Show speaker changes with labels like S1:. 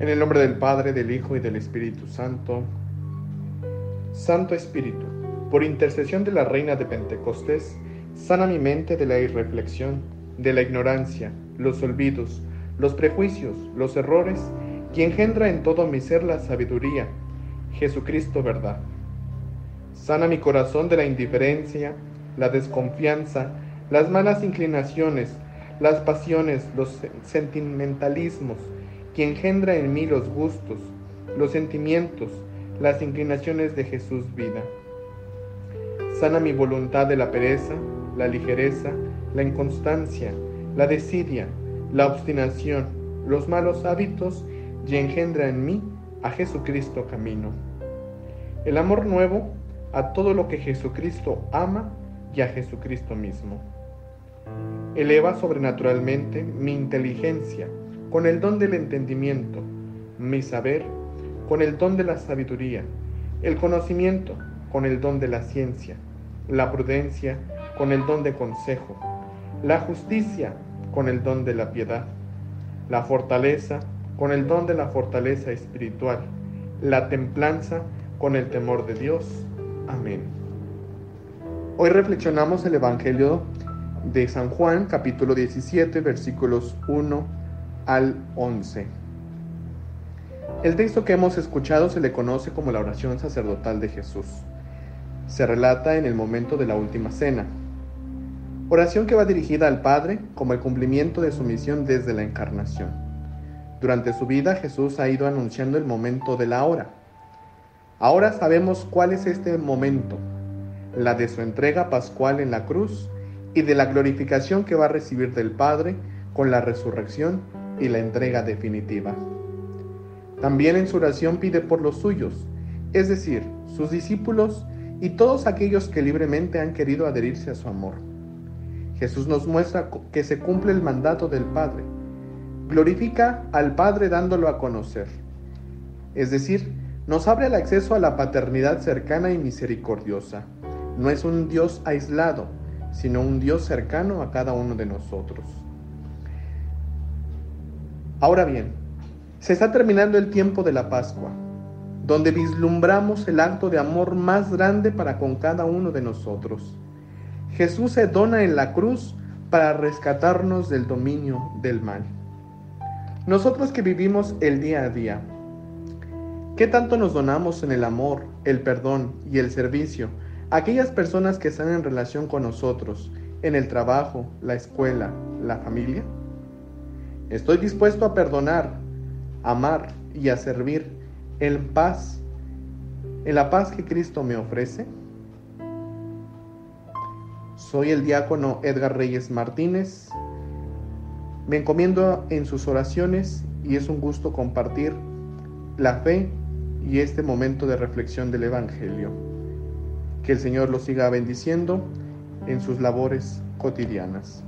S1: En el nombre del Padre, del Hijo y del Espíritu Santo. Santo Espíritu, por intercesión de la Reina de Pentecostés, sana mi mente de la irreflexión, de la ignorancia, los olvidos, los prejuicios, los errores, y engendra en todo mi ser la sabiduría, Jesucristo verdad. Sana mi corazón de la indiferencia, la desconfianza, las malas inclinaciones, las pasiones, los sentimentalismos, que engendra en mí los gustos, los sentimientos, las inclinaciones de Jesús vida. Sana mi voluntad de la pereza, la ligereza, la inconstancia, la desidia, la obstinación, los malos hábitos y engendra en mí a Jesucristo camino. El amor nuevo a todo lo que Jesucristo ama y a Jesucristo mismo. Eleva sobrenaturalmente mi inteligencia con el don del entendimiento, mi saber. Con el don de la sabiduría, el conocimiento. Con el don de la ciencia, la prudencia. Con el don de consejo, la justicia. Con el don de la piedad, la fortaleza. Con el don de la fortaleza espiritual, la templanza. Con el temor de Dios. Amén. Hoy reflexionamos el Evangelio de San Juan, capítulo 17, versículos 1 al 11. El texto que hemos escuchado se le conoce como la oración sacerdotal de Jesús. Se relata en el momento de la última cena. Oración que va dirigida al Padre como el cumplimiento de su misión desde la encarnación. Durante su vida Jesús ha ido anunciando el momento de la hora. Ahora sabemos cuál es este momento, la de su entrega pascual en la cruz y de la glorificación que va a recibir del Padre con la resurrección y la entrega definitiva. También en su oración pide por los suyos, es decir, sus discípulos y todos aquellos que libremente han querido adherirse a su amor. Jesús nos muestra que se cumple el mandato del Padre. Glorifica al Padre dándolo a conocer. Es decir, nos abre el acceso a la paternidad cercana y misericordiosa. No es un Dios aislado, sino un Dios cercano a cada uno de nosotros. Ahora bien, se está terminando el tiempo de la Pascua, donde vislumbramos el acto de amor más grande para con cada uno de nosotros. Jesús se dona en la cruz para rescatarnos del dominio del mal. Nosotros que vivimos el día a día, ¿qué tanto nos donamos en el amor, el perdón y el servicio a aquellas personas que están en relación con nosotros, en el trabajo, la escuela, la familia? Estoy dispuesto a perdonar, amar y a servir en paz, en la paz que Cristo me ofrece. Soy el diácono Edgar Reyes Martínez. Me encomiendo en sus oraciones y es un gusto compartir la fe y este momento de reflexión del Evangelio. Que el Señor los siga bendiciendo en sus labores cotidianas.